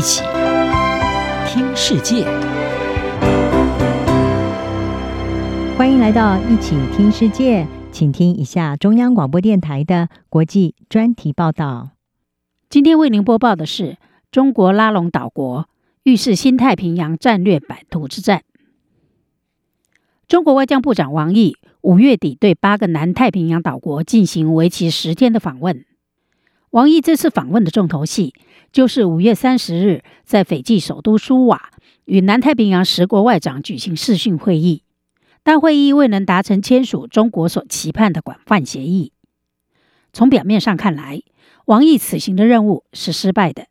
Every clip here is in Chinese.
一起听世界，欢迎来到一起听世界，请听一下中央广播电台的国际专题报道。今天为您播报的是中国拉拢岛国，预示新太平洋战略版图之战。中国外交部长王毅五月底对八个南太平洋岛国进行为期十天的访问。王毅这次访问的重头戏，就是五月三十日在斐济首都苏瓦与南太平洋十国外长举行视讯会议，但会议未能达成签署中国所期盼的广泛协议。从表面上看来，王毅此行的任务是失败的。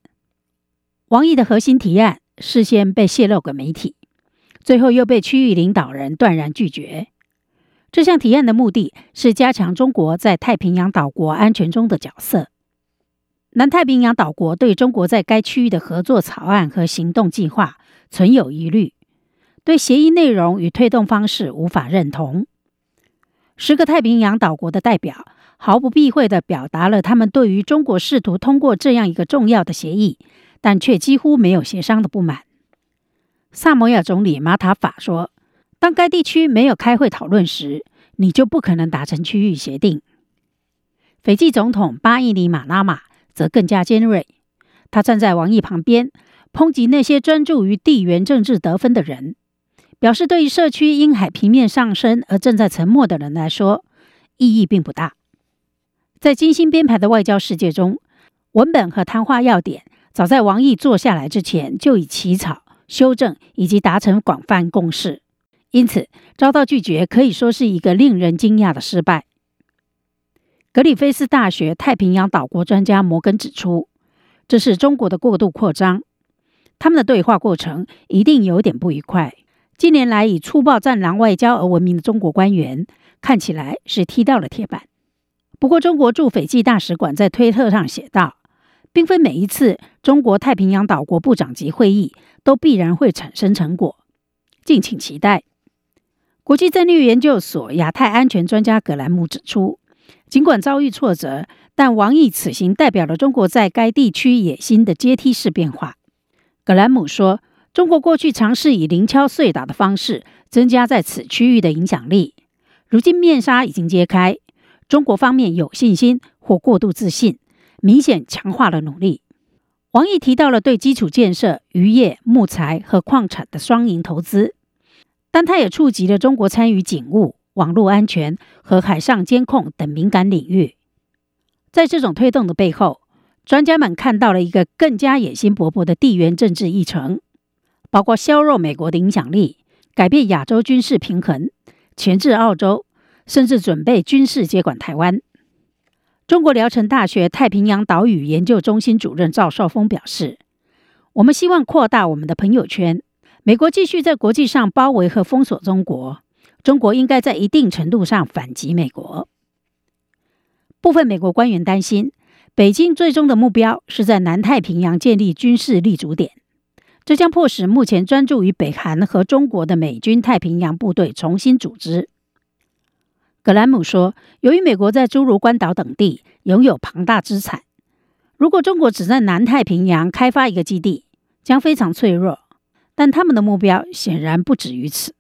王毅的核心提案事先被泄露给媒体，最后又被区域领导人断然拒绝。这项提案的目的是加强中国在太平洋岛国安全中的角色。南太平洋岛国对中国在该区域的合作草案和行动计划存有疑虑，对协议内容与推动方式无法认同。十个太平洋岛国的代表毫不避讳地表达了他们对于中国试图通过这样一个重要的协议，但却几乎没有协商的不满。萨摩亚总理马塔法说：“当该地区没有开会讨论时，你就不可能达成区域协定。”斐济总统巴伊里马拉马。则更加尖锐。他站在王毅旁边，抨击那些专注于地缘政治得分的人，表示对于社区因海平面上升而正在沉没的人来说，意义并不大。在精心编排的外交世界中，文本和谈话要点早在王毅坐下来之前就已起草、修正以及达成广泛共识，因此遭到拒绝可以说是一个令人惊讶的失败。格里菲斯大学太平洋岛国专家摩根指出，这是中国的过度扩张。他们的对话过程一定有点不愉快。近年来以粗暴战狼外交而闻名的中国官员，看起来是踢到了铁板。不过，中国驻斐济大使馆在推特上写道：“并非每一次中国太平洋岛国部长级会议都必然会产生成果，敬请期待。”国际战略研究所亚太安全专家葛兰姆指出。尽管遭遇挫折，但王毅此行代表了中国在该地区野心的阶梯式变化。葛兰姆说：“中国过去尝试以零敲碎打的方式增加在此区域的影响力，如今面纱已经揭开，中国方面有信心或过度自信，明显强化了努力。”王毅提到了对基础建设、渔业、木材和矿产的双赢投资，但他也触及了中国参与警务。网络安全和海上监控等敏感领域，在这种推动的背后，专家们看到了一个更加野心勃勃的地缘政治议程，包括削弱美国的影响力、改变亚洲军事平衡、钳制澳洲，甚至准备军事接管台湾。中国聊城大学太平洋岛屿研究中心主任赵少峰表示：“我们希望扩大我们的朋友圈。美国继续在国际上包围和封锁中国。”中国应该在一定程度上反击美国。部分美国官员担心，北京最终的目标是在南太平洋建立军事立足点，这将迫使目前专注于北韩和中国的美军太平洋部队重新组织。格兰姆说：“由于美国在诸如关岛等地拥有庞大资产，如果中国只在南太平洋开发一个基地，将非常脆弱。但他们的目标显然不止于此。”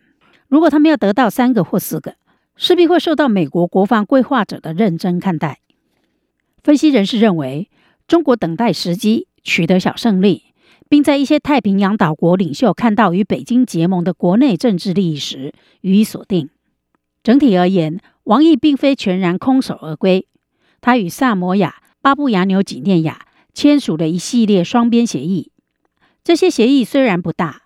如果他们要得到三个或四个，势必会受到美国国防规划者的认真看待。分析人士认为，中国等待时机取得小胜利，并在一些太平洋岛国领袖看到与北京结盟的国内政治利益时予以锁定。整体而言，王毅并非全然空手而归，他与萨摩亚、巴布亚纽几内亚签署了一系列双边协议。这些协议虽然不大，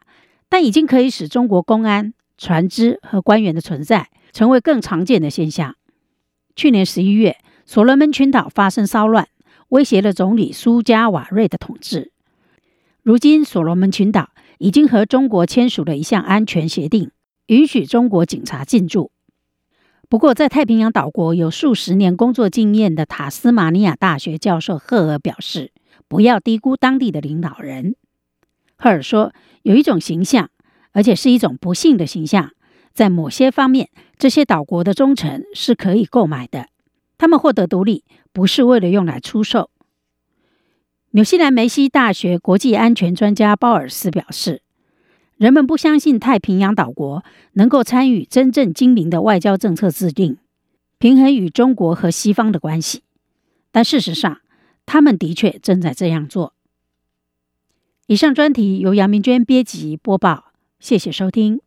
但已经可以使中国公安。船只和官员的存在成为更常见的现象。去年十一月，所罗门群岛发生骚乱，威胁了总理苏加瓦瑞的统治。如今，所罗门群岛已经和中国签署了一项安全协定，允许中国警察进驻。不过，在太平洋岛国有数十年工作经验的塔斯马尼亚大学教授赫尔表示：“不要低估当地的领导人。”赫尔说：“有一种形象。”而且是一种不幸的形象，在某些方面，这些岛国的忠诚是可以购买的。他们获得独立，不是为了用来出售。纽西兰梅西大学国际安全专家鲍尔斯表示，人们不相信太平洋岛国能够参与真正精明的外交政策制定，平衡与中国和西方的关系。但事实上，他们的确正在这样做。以上专题由杨明娟编辑播报，谢谢收听。